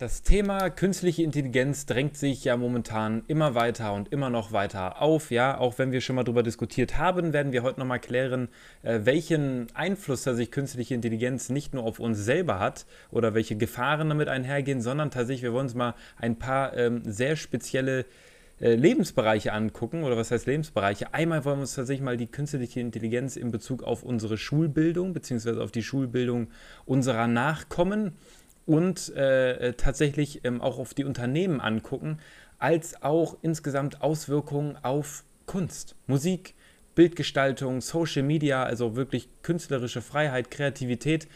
Das Thema künstliche Intelligenz drängt sich ja momentan immer weiter und immer noch weiter auf. Ja, auch wenn wir schon mal darüber diskutiert haben, werden wir heute nochmal klären, äh, welchen Einfluss tatsächlich künstliche Intelligenz nicht nur auf uns selber hat oder welche Gefahren damit einhergehen, sondern tatsächlich, wir wollen uns mal ein paar ähm, sehr spezielle äh, Lebensbereiche angucken, oder was heißt Lebensbereiche? Einmal wollen wir uns tatsächlich mal die künstliche Intelligenz in Bezug auf unsere Schulbildung, beziehungsweise auf die Schulbildung unserer Nachkommen und äh, tatsächlich ähm, auch auf die Unternehmen angucken, als auch insgesamt Auswirkungen auf Kunst, Musik, Bildgestaltung, Social Media, also wirklich künstlerische Freiheit, Kreativität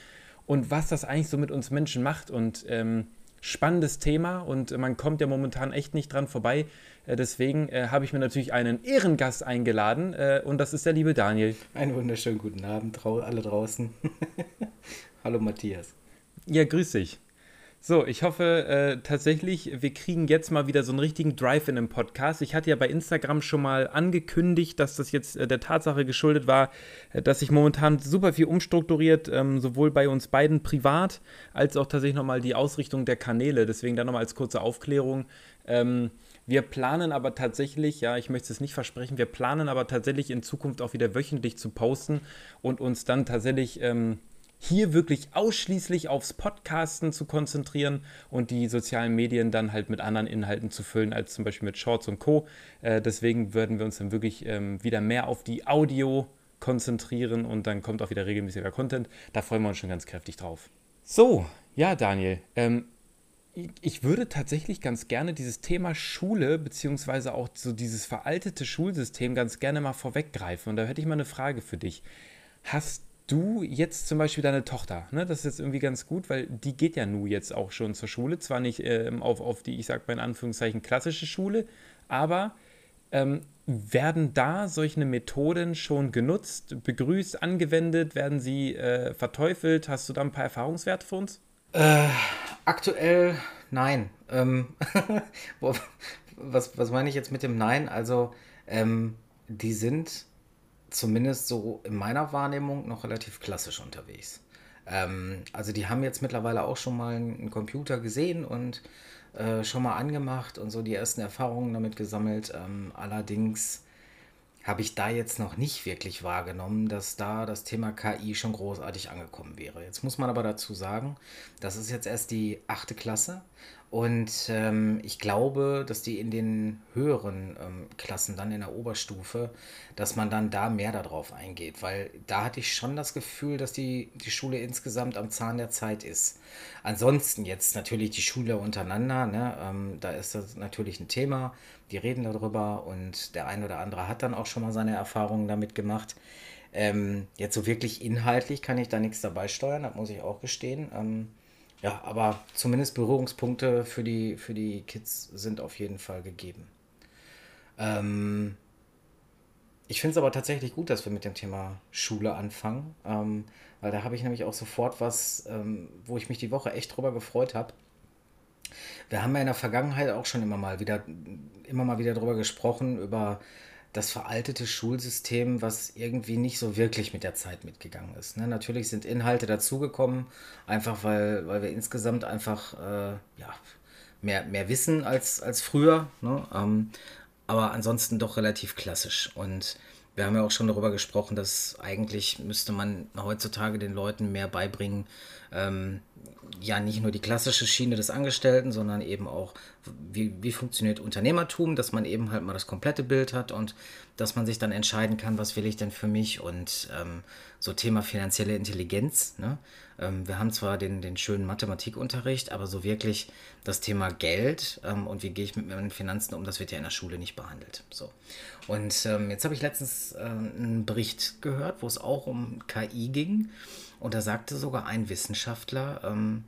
und was das eigentlich so mit uns Menschen macht. Und ähm, spannendes Thema und man kommt ja momentan echt nicht dran vorbei. Äh, deswegen äh, habe ich mir natürlich einen Ehrengast eingeladen äh, und das ist der liebe Daniel. Einen wunderschönen guten Abend, alle draußen. Hallo Matthias. Ja, grüß dich. So, ich hoffe äh, tatsächlich, wir kriegen jetzt mal wieder so einen richtigen Drive in dem Podcast. Ich hatte ja bei Instagram schon mal angekündigt, dass das jetzt äh, der Tatsache geschuldet war, äh, dass sich momentan super viel umstrukturiert, ähm, sowohl bei uns beiden privat als auch tatsächlich nochmal die Ausrichtung der Kanäle. Deswegen dann nochmal als kurze Aufklärung. Ähm, wir planen aber tatsächlich, ja, ich möchte es nicht versprechen, wir planen aber tatsächlich in Zukunft auch wieder wöchentlich zu posten und uns dann tatsächlich. Ähm, hier wirklich ausschließlich aufs Podcasten zu konzentrieren und die sozialen Medien dann halt mit anderen Inhalten zu füllen, als zum Beispiel mit Shorts und Co. Äh, deswegen würden wir uns dann wirklich ähm, wieder mehr auf die Audio konzentrieren und dann kommt auch wieder regelmäßiger Content. Da freuen wir uns schon ganz kräftig drauf. So, ja, Daniel, ähm, ich würde tatsächlich ganz gerne dieses Thema Schule, beziehungsweise auch so dieses veraltete Schulsystem ganz gerne mal vorweggreifen. Und da hätte ich mal eine Frage für dich. Hast du jetzt zum Beispiel deine Tochter, ne, das ist jetzt irgendwie ganz gut, weil die geht ja nun jetzt auch schon zur Schule, zwar nicht ähm, auf, auf die, ich sag mal in Anführungszeichen, klassische Schule, aber ähm, werden da solche Methoden schon genutzt, begrüßt, angewendet, werden sie äh, verteufelt? Hast du da ein paar Erfahrungswerte für uns? Äh, aktuell nein. Ähm, was, was meine ich jetzt mit dem Nein? Also, ähm, die sind zumindest so in meiner Wahrnehmung noch relativ klassisch unterwegs. Ähm, also die haben jetzt mittlerweile auch schon mal einen Computer gesehen und äh, schon mal angemacht und so die ersten Erfahrungen damit gesammelt. Ähm, allerdings habe ich da jetzt noch nicht wirklich wahrgenommen, dass da das Thema KI schon großartig angekommen wäre. Jetzt muss man aber dazu sagen, das ist jetzt erst die achte Klasse und ähm, ich glaube, dass die in den höheren ähm, Klassen, dann in der Oberstufe, dass man dann da mehr darauf eingeht, weil da hatte ich schon das Gefühl, dass die, die Schule insgesamt am Zahn der Zeit ist. Ansonsten jetzt natürlich die Schüler untereinander, ne, ähm, da ist das natürlich ein Thema, die reden darüber und der eine oder andere hat dann auch schon mal seine Erfahrungen damit gemacht. Ähm, jetzt so wirklich inhaltlich kann ich da nichts dabei steuern, das muss ich auch gestehen. Ja, aber zumindest Berührungspunkte für die, für die Kids sind auf jeden Fall gegeben. Ähm, ich finde es aber tatsächlich gut, dass wir mit dem Thema Schule anfangen, ähm, weil da habe ich nämlich auch sofort was, ähm, wo ich mich die Woche echt drüber gefreut habe. Wir haben ja in der Vergangenheit auch schon immer mal wieder, immer mal wieder drüber gesprochen, über das veraltete Schulsystem, was irgendwie nicht so wirklich mit der Zeit mitgegangen ist. Ne? Natürlich sind Inhalte dazugekommen, einfach weil, weil wir insgesamt einfach äh, ja, mehr, mehr wissen als, als früher. Ne? Ähm, aber ansonsten doch relativ klassisch. Und wir haben ja auch schon darüber gesprochen, dass eigentlich müsste man heutzutage den Leuten mehr beibringen, ähm, ja nicht nur die klassische Schiene des Angestellten, sondern eben auch, wie, wie funktioniert Unternehmertum, dass man eben halt mal das komplette Bild hat und dass man sich dann entscheiden kann, was will ich denn für mich und ähm, so Thema finanzielle Intelligenz. Ne? Ähm, wir haben zwar den, den schönen Mathematikunterricht, aber so wirklich das Thema Geld ähm, und wie gehe ich mit meinen Finanzen um, das wird ja in der Schule nicht behandelt. So. Und ähm, jetzt habe ich letztens äh, einen Bericht gehört, wo es auch um KI ging. Und da sagte sogar ein Wissenschaftler, ähm,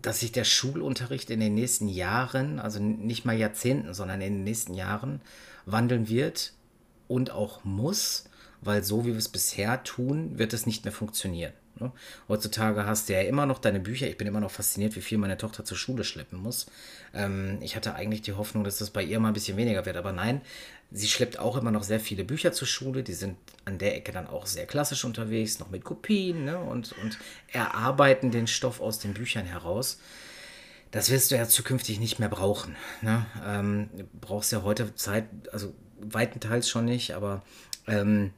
dass sich der Schulunterricht in den nächsten Jahren, also nicht mal Jahrzehnten, sondern in den nächsten Jahren wandeln wird und auch muss, weil so wie wir es bisher tun, wird es nicht mehr funktionieren. Ne? Heutzutage hast du ja immer noch deine Bücher. Ich bin immer noch fasziniert, wie viel meine Tochter zur Schule schleppen muss. Ähm, ich hatte eigentlich die Hoffnung, dass das bei ihr mal ein bisschen weniger wird, aber nein, sie schleppt auch immer noch sehr viele Bücher zur Schule. Die sind an der Ecke dann auch sehr klassisch unterwegs, noch mit Kopien ne? und, und erarbeiten den Stoff aus den Büchern heraus. Das wirst du ja zukünftig nicht mehr brauchen. Ne? Ähm, brauchst ja heute Zeit, also weitenteils schon nicht, aber ähm,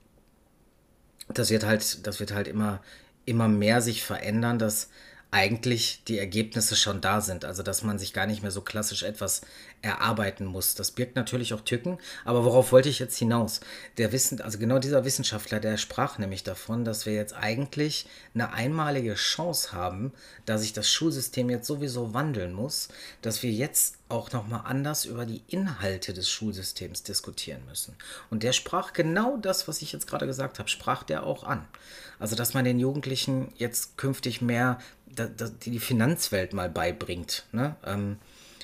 das wird halt, das wird halt immer, immer mehr sich verändern, dass eigentlich die Ergebnisse schon da sind. Also dass man sich gar nicht mehr so klassisch etwas erarbeiten muss. Das birgt natürlich auch Tücken, aber worauf wollte ich jetzt hinaus? Der Wissen, also genau dieser Wissenschaftler, der sprach nämlich davon, dass wir jetzt eigentlich eine einmalige Chance haben, da sich das Schulsystem jetzt sowieso wandeln muss, dass wir jetzt auch nochmal anders über die Inhalte des Schulsystems diskutieren müssen. Und der sprach genau das, was ich jetzt gerade gesagt habe, sprach der auch an. Also, dass man den Jugendlichen jetzt künftig mehr die Finanzwelt mal beibringt. Ne? Ähm,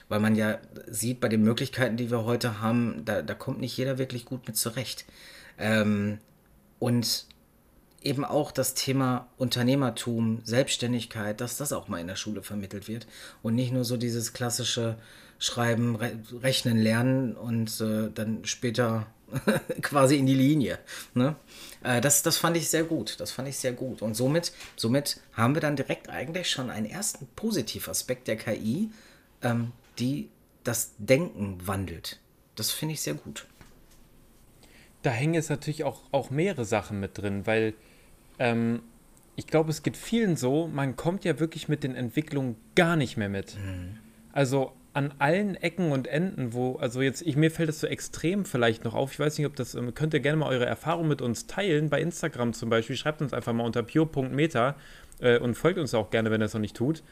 weil man ja sieht, bei den Möglichkeiten, die wir heute haben, da, da kommt nicht jeder wirklich gut mit zurecht. Ähm, und eben auch das Thema Unternehmertum, Selbstständigkeit, dass das auch mal in der Schule vermittelt wird und nicht nur so dieses klassische Schreiben, Re Rechnen, Lernen und äh, dann später quasi in die Linie. Ne? Äh, das, das fand ich sehr gut. Das fand ich sehr gut. Und somit, somit haben wir dann direkt eigentlich schon einen ersten Positivaspekt der KI, ähm, die das Denken wandelt. Das finde ich sehr gut. Da hängen jetzt natürlich auch, auch mehrere Sachen mit drin, weil ähm, ich glaube, es geht vielen so, man kommt ja wirklich mit den Entwicklungen gar nicht mehr mit. Mhm. Also an allen Ecken und Enden, wo, also jetzt, ich, mir fällt es so extrem vielleicht noch auf, ich weiß nicht, ob das, ähm, könnt ihr gerne mal eure Erfahrung mit uns teilen, bei Instagram zum Beispiel, schreibt uns einfach mal unter pure.meta äh, und folgt uns auch gerne, wenn ihr es noch nicht tut.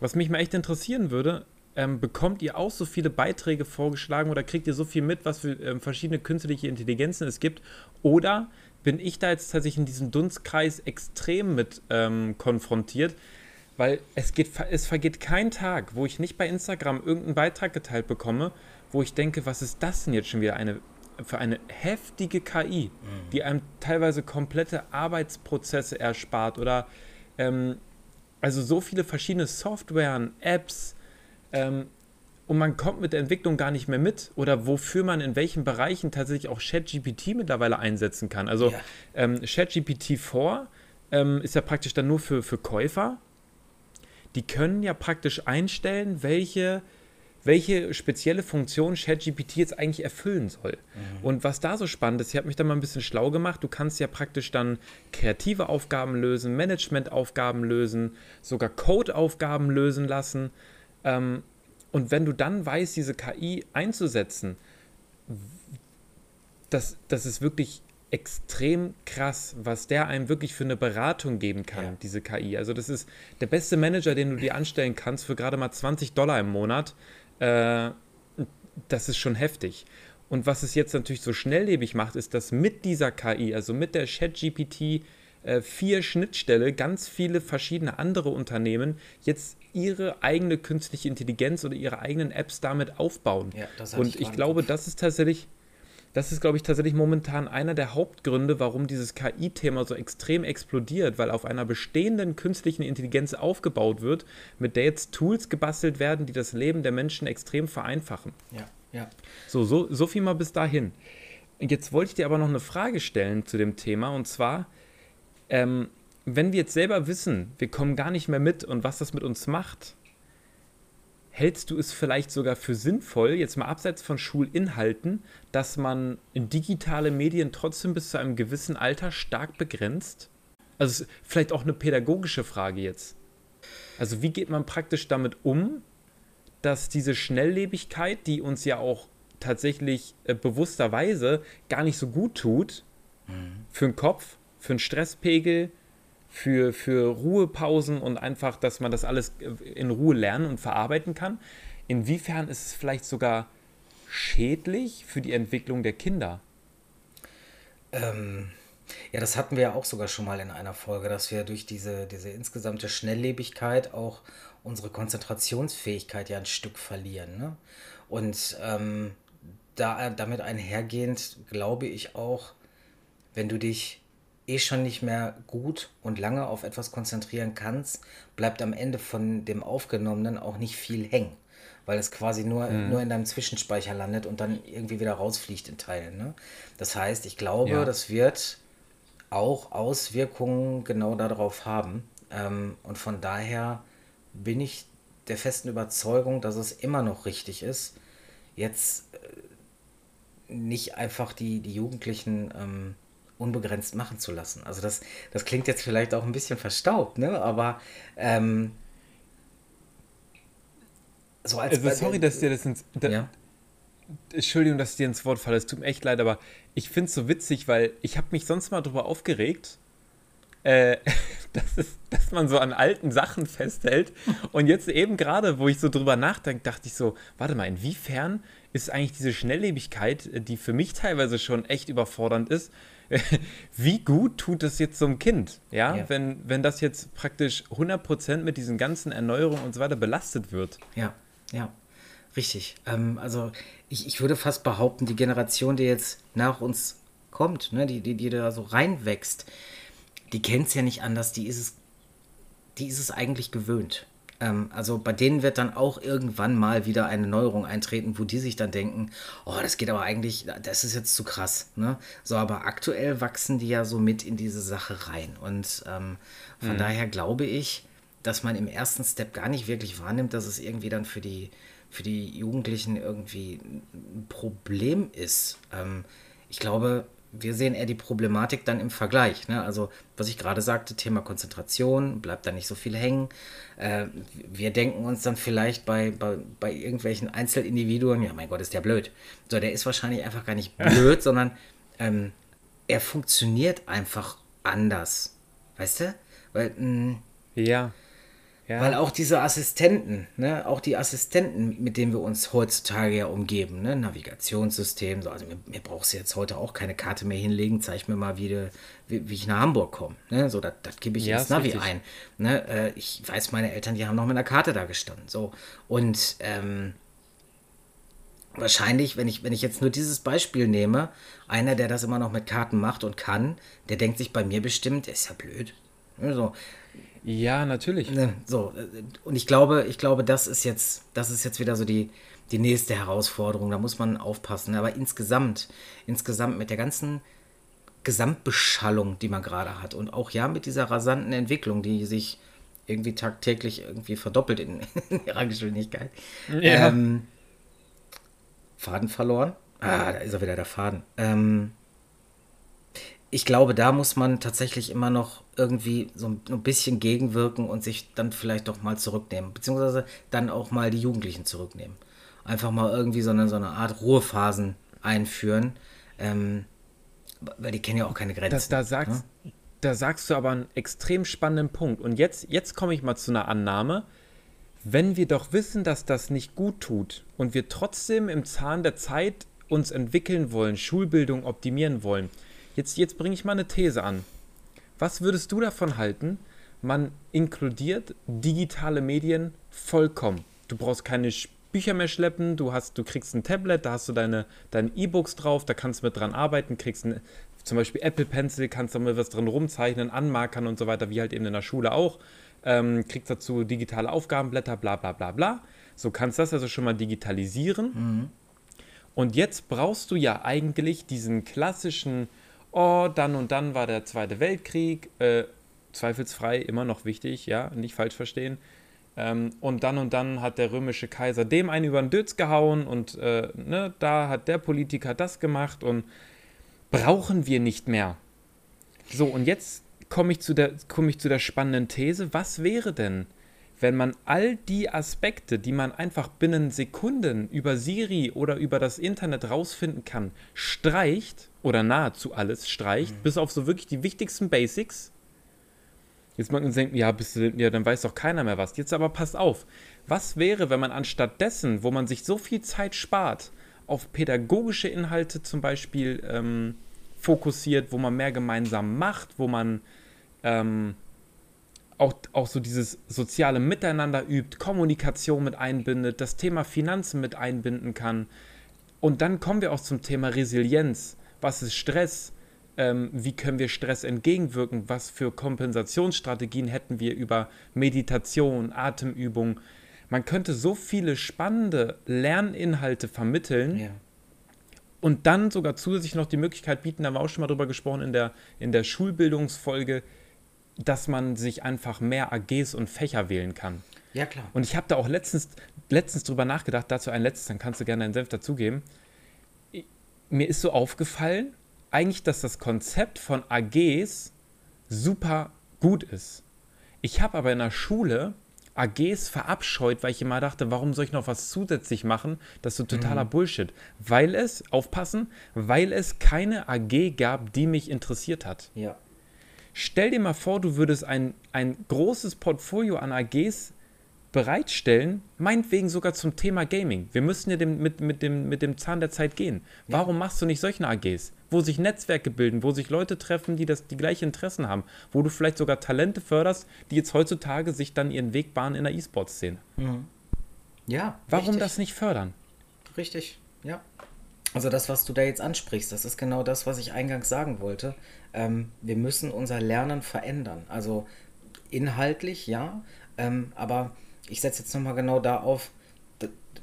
Was mich mal echt interessieren würde, ähm, bekommt ihr auch so viele Beiträge vorgeschlagen oder kriegt ihr so viel mit, was für ähm, verschiedene künstliche Intelligenzen es gibt? Oder bin ich da jetzt tatsächlich in diesem Dunstkreis extrem mit ähm, konfrontiert? Weil es, geht, es vergeht kein Tag, wo ich nicht bei Instagram irgendeinen Beitrag geteilt bekomme, wo ich denke, was ist das denn jetzt schon wieder eine, für eine heftige KI, mhm. die einem teilweise komplette Arbeitsprozesse erspart oder ähm, also so viele verschiedene Softwaren, Apps, ähm, und man kommt mit der Entwicklung gar nicht mehr mit oder wofür man in welchen Bereichen tatsächlich auch ChatGPT mittlerweile einsetzen kann. Also ja. ähm, ChatGPT 4 ähm, ist ja praktisch dann nur für, für Käufer. Die können ja praktisch einstellen, welche, welche spezielle Funktion ChatGPT jetzt eigentlich erfüllen soll. Mhm. Und was da so spannend ist, ich habe mich da mal ein bisschen schlau gemacht, du kannst ja praktisch dann kreative Aufgaben lösen, Managementaufgaben lösen, sogar Codeaufgaben lösen lassen. Ähm, und wenn du dann weißt, diese KI einzusetzen, das, das ist wirklich extrem krass, was der einem wirklich für eine Beratung geben kann, ja. diese KI. Also das ist der beste Manager, den du dir anstellen kannst für gerade mal 20 Dollar im Monat. Äh, das ist schon heftig. Und was es jetzt natürlich so schnelllebig macht, ist, dass mit dieser KI, also mit der ChatGPT äh, 4 Schnittstelle, ganz viele verschiedene andere Unternehmen jetzt ihre eigene künstliche Intelligenz oder ihre eigenen Apps damit aufbauen. Ja, und ich, ich glaube, das ist tatsächlich, das ist, glaube ich, tatsächlich momentan einer der Hauptgründe, warum dieses KI-Thema so extrem explodiert, weil auf einer bestehenden künstlichen Intelligenz aufgebaut wird, mit der jetzt Tools gebastelt werden, die das Leben der Menschen extrem vereinfachen. Ja, ja. So, so, so viel mal bis dahin. Jetzt wollte ich dir aber noch eine Frage stellen zu dem Thema und zwar, ähm, wenn wir jetzt selber wissen, wir kommen gar nicht mehr mit und was das mit uns macht, hältst du es vielleicht sogar für sinnvoll, jetzt mal abseits von Schulinhalten, dass man digitale Medien trotzdem bis zu einem gewissen Alter stark begrenzt? Also vielleicht auch eine pädagogische Frage jetzt. Also wie geht man praktisch damit um, dass diese Schnelllebigkeit, die uns ja auch tatsächlich äh, bewussterweise gar nicht so gut tut, mhm. für den Kopf, für den Stresspegel, für, für Ruhepausen und einfach, dass man das alles in Ruhe lernen und verarbeiten kann. Inwiefern ist es vielleicht sogar schädlich für die Entwicklung der Kinder? Ähm, ja, das hatten wir ja auch sogar schon mal in einer Folge, dass wir durch diese, diese insgesamte Schnelllebigkeit auch unsere Konzentrationsfähigkeit ja ein Stück verlieren. Ne? Und ähm, da, damit einhergehend glaube ich auch, wenn du dich eh schon nicht mehr gut und lange auf etwas konzentrieren kannst, bleibt am Ende von dem Aufgenommenen auch nicht viel hängen. Weil es quasi nur, mhm. nur in deinem Zwischenspeicher landet und dann irgendwie wieder rausfliegt in Teilen. Ne? Das heißt, ich glaube, ja. das wird auch Auswirkungen genau darauf haben. Ähm, und von daher bin ich der festen Überzeugung, dass es immer noch richtig ist, jetzt äh, nicht einfach die, die Jugendlichen ähm, unbegrenzt machen zu lassen. Also das, das klingt jetzt vielleicht auch ein bisschen verstaubt, ne? aber ähm, so als also, sorry, dass dir das ins, da, ja? Entschuldigung, dass ich dir ins Wort falle, es tut mir echt leid, aber ich finde es so witzig, weil ich habe mich sonst mal darüber aufgeregt, äh, dass, es, dass man so an alten Sachen festhält. Und jetzt eben gerade, wo ich so drüber nachdenke, dachte ich so, warte mal, inwiefern ist eigentlich diese Schnelllebigkeit, die für mich teilweise schon echt überfordernd ist, wie gut tut das jetzt so einem Kind, ja? ja? Wenn, wenn das jetzt praktisch 100% mit diesen ganzen Erneuerungen und so weiter belastet wird. Ja, ja, richtig. Ähm, also ich, ich würde fast behaupten, die Generation, die jetzt nach uns kommt, ne, die, die, die da so reinwächst, die kennt es ja nicht anders, die ist es, die ist es eigentlich gewöhnt. Ähm, also bei denen wird dann auch irgendwann mal wieder eine Neuerung eintreten, wo die sich dann denken, oh, das geht aber eigentlich, das ist jetzt zu krass. Ne? So, aber aktuell wachsen die ja so mit in diese Sache rein. Und ähm, von mhm. daher glaube ich, dass man im ersten Step gar nicht wirklich wahrnimmt, dass es irgendwie dann für die, für die Jugendlichen irgendwie ein Problem ist. Ähm, ich glaube, wir sehen eher die Problematik dann im Vergleich. Ne? Also, was ich gerade sagte, Thema Konzentration, bleibt da nicht so viel hängen. Äh, wir denken uns dann vielleicht bei, bei, bei irgendwelchen Einzelindividuen, ja, mein Gott, ist der blöd. So, der ist wahrscheinlich einfach gar nicht blöd, sondern ähm, er funktioniert einfach anders. Weißt du? Weil, mh, mm, ja. Ja. Weil auch diese Assistenten, ne, auch die Assistenten, mit denen wir uns heutzutage ja umgeben, ne, Navigationssystem, so, also mir, mir brauchst du jetzt heute auch keine Karte mehr hinlegen, zeig mir mal, wie, de, wie, wie ich nach Hamburg komme. Ne, so, das gebe ich ja, ins Navi richtig. ein. Ne, äh, ich weiß, meine Eltern, die haben noch mit einer Karte da gestanden. So. Und ähm, wahrscheinlich, wenn ich, wenn ich jetzt nur dieses Beispiel nehme, einer, der das immer noch mit Karten macht und kann, der denkt sich bei mir bestimmt, ist ja blöd. So, ja, natürlich. Ne, so, und ich glaube, ich glaube, das ist jetzt, das ist jetzt wieder so die, die nächste Herausforderung. Da muss man aufpassen. Aber insgesamt, insgesamt mit der ganzen Gesamtbeschallung, die man gerade hat und auch ja mit dieser rasanten Entwicklung, die sich irgendwie tagtäglich irgendwie verdoppelt in, in ihrer Geschwindigkeit. Ja. Ähm, Faden verloren. Ah, da ist er wieder der Faden. Ähm, ich glaube, da muss man tatsächlich immer noch irgendwie so ein bisschen gegenwirken und sich dann vielleicht doch mal zurücknehmen, beziehungsweise dann auch mal die Jugendlichen zurücknehmen. Einfach mal irgendwie so eine, so eine Art Ruhephasen einführen, ähm, weil die kennen ja auch keine Grenzen. Das, da, sagst, ne? da sagst du aber einen extrem spannenden Punkt. Und jetzt, jetzt komme ich mal zu einer Annahme. Wenn wir doch wissen, dass das nicht gut tut und wir trotzdem im Zahn der Zeit uns entwickeln wollen, Schulbildung optimieren wollen, jetzt, jetzt bringe ich mal eine These an. Was würdest du davon halten? Man inkludiert digitale Medien vollkommen. Du brauchst keine Bücher mehr schleppen, du, hast, du kriegst ein Tablet, da hast du deine, deine E-Books drauf, da kannst du mit dran arbeiten, kriegst ein, zum Beispiel Apple Pencil, kannst da mal was drin rumzeichnen, anmarkern und so weiter, wie halt eben in der Schule auch. Ähm, kriegst dazu digitale Aufgabenblätter, bla bla bla bla. So kannst das also schon mal digitalisieren. Mhm. Und jetzt brauchst du ja eigentlich diesen klassischen oh, dann und dann war der Zweite Weltkrieg, äh, zweifelsfrei immer noch wichtig, ja, nicht falsch verstehen. Ähm, und dann und dann hat der römische Kaiser dem einen über den Dötz gehauen und äh, ne, da hat der Politiker das gemacht und brauchen wir nicht mehr. So, und jetzt komme ich, komm ich zu der spannenden These, was wäre denn, wenn man all die Aspekte, die man einfach binnen Sekunden über Siri oder über das Internet rausfinden kann, streicht oder nahezu alles streicht, mhm. bis auf so wirklich die wichtigsten Basics. Jetzt mag man denken, ja, bist du, ja, dann weiß doch keiner mehr was. Jetzt aber passt auf. Was wäre, wenn man anstatt dessen, wo man sich so viel Zeit spart, auf pädagogische Inhalte zum Beispiel ähm, fokussiert, wo man mehr gemeinsam macht, wo man ähm, auch, auch so dieses soziale Miteinander übt, Kommunikation mit einbindet, das Thema Finanzen mit einbinden kann. Und dann kommen wir auch zum Thema Resilienz. Was ist Stress? ähm, wie können wir Stress entgegenwirken, was für Kompensationsstrategien hätten wir über Meditation, Atemübung. Man könnte so viele spannende Lerninhalte vermitteln. Ja. Und dann sogar zusätzlich noch die Möglichkeit bieten, da haben wir auch schon mal drüber gesprochen in der, in der Schulbildungsfolge, dass man sich einfach mehr AGs und Fächer wählen kann. Ja, klar. Und ich habe da auch letztens, letztens drüber nachgedacht, dazu ein letztes, dann kannst du gerne deinen Senf dazugeben. Mir ist so aufgefallen, eigentlich, dass das Konzept von AGs super gut ist. Ich habe aber in der Schule AGs verabscheut, weil ich immer dachte, warum soll ich noch was zusätzlich machen? Das ist so totaler mhm. Bullshit. Weil es, aufpassen, weil es keine AG gab, die mich interessiert hat. Ja. Stell dir mal vor, du würdest ein, ein großes Portfolio an AGs bereitstellen, meinetwegen sogar zum Thema Gaming. Wir müssen ja dem, mit, mit, dem, mit dem Zahn der Zeit gehen. Warum ja. machst du nicht solche AGs, wo sich Netzwerke bilden, wo sich Leute treffen, die das, die gleichen Interessen haben, wo du vielleicht sogar Talente förderst, die jetzt heutzutage sich dann ihren Weg bahnen in der E-Sport-Szene? Mhm. Ja. Warum richtig. das nicht fördern? Richtig, ja. Also das, was du da jetzt ansprichst, das ist genau das, was ich eingangs sagen wollte. Ähm, wir müssen unser Lernen verändern. Also inhaltlich, ja, ähm, aber ich setze jetzt nochmal genau da auf,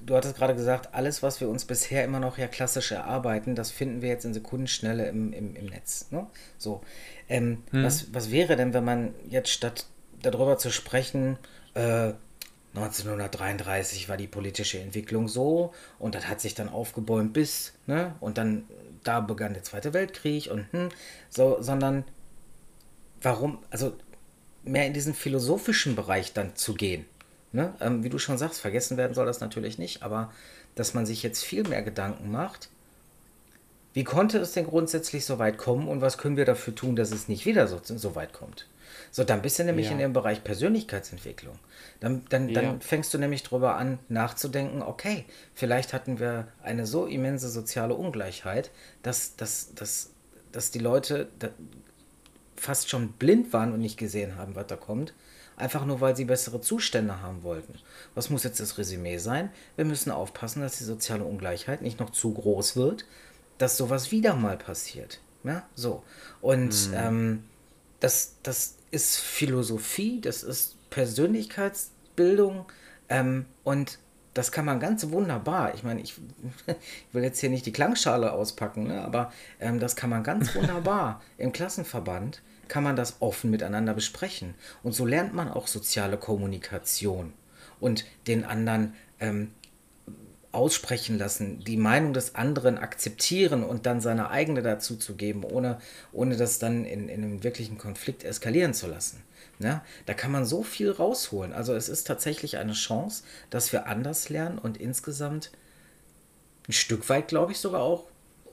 du hattest gerade gesagt, alles, was wir uns bisher immer noch ja klassisch erarbeiten, das finden wir jetzt in Sekundenschnelle im, im, im Netz. Ne? So. Ähm, hm. was, was wäre denn, wenn man jetzt statt darüber zu sprechen, äh, 1933 war die politische Entwicklung so und das hat sich dann aufgebäumt bis, ne? Und dann da begann der Zweite Weltkrieg und hm, so, sondern warum, also mehr in diesen philosophischen Bereich dann zu gehen. Ne? Ähm, wie du schon sagst, vergessen werden soll das natürlich nicht, aber dass man sich jetzt viel mehr Gedanken macht, wie konnte es denn grundsätzlich so weit kommen und was können wir dafür tun, dass es nicht wieder so, so weit kommt? So, dann bist du nämlich ja. in dem Bereich Persönlichkeitsentwicklung. Dann, dann, dann ja. fängst du nämlich darüber an, nachzudenken, okay, vielleicht hatten wir eine so immense soziale Ungleichheit, dass, dass, dass, dass die Leute fast schon blind waren und nicht gesehen haben, was da kommt einfach nur weil sie bessere Zustände haben wollten. Was muss jetzt das Resümee sein? Wir müssen aufpassen, dass die soziale Ungleichheit nicht noch zu groß wird, dass sowas wieder mal passiert. Ja, so. Und mhm. ähm, das, das ist Philosophie, das ist Persönlichkeitsbildung ähm, und das kann man ganz wunderbar. Ich meine, ich, ich, will jetzt hier nicht die Klangschale auspacken, ne, aber ähm, das kann man ganz wunderbar im Klassenverband kann man das offen miteinander besprechen. Und so lernt man auch soziale Kommunikation und den anderen ähm, aussprechen lassen, die Meinung des anderen akzeptieren und dann seine eigene dazu zu geben, ohne, ohne das dann in, in einem wirklichen Konflikt eskalieren zu lassen. Ja, da kann man so viel rausholen. Also es ist tatsächlich eine Chance, dass wir anders lernen und insgesamt ein Stück weit, glaube ich, sogar auch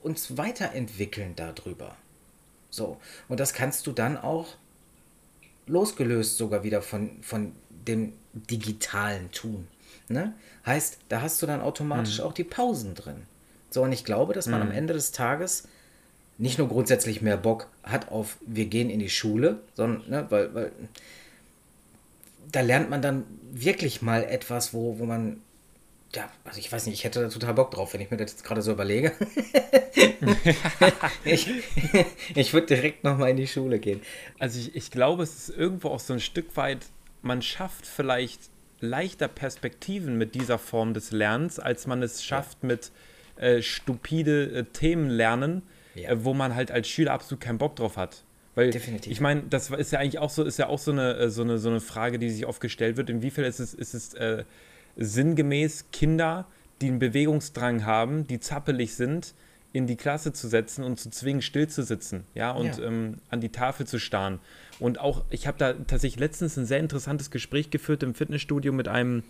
uns weiterentwickeln darüber. So. Und das kannst du dann auch losgelöst sogar wieder von, von dem digitalen Tun. Ne? Heißt, da hast du dann automatisch mhm. auch die Pausen drin. So, und ich glaube, dass man mhm. am Ende des Tages nicht nur grundsätzlich mehr Bock hat auf, wir gehen in die Schule, sondern, ne, weil, weil da lernt man dann wirklich mal etwas, wo, wo man ja, also ich weiß nicht, ich hätte da total Bock drauf, wenn ich mir das jetzt gerade so überlege. ich ich würde direkt nochmal in die Schule gehen. Also ich, ich glaube, es ist irgendwo auch so ein Stück weit, man schafft vielleicht leichter Perspektiven mit dieser Form des Lernens, als man es schafft ja. mit äh, stupide äh, Themen lernen, ja. äh, wo man halt als Schüler absolut keinen Bock drauf hat. Weil Definitiv. ich meine, das ist ja eigentlich auch so, ist ja auch so eine, äh, so eine, so eine Frage, die sich oft gestellt wird. Inwiefern ist es, ist es äh, sinngemäß Kinder, die einen Bewegungsdrang haben, die zappelig sind, in die Klasse zu setzen und zu zwingen, still zu sitzen, ja, und ja. Ähm, an die Tafel zu starren. Und auch, ich habe da tatsächlich letztens ein sehr interessantes Gespräch geführt im Fitnessstudio mit einem,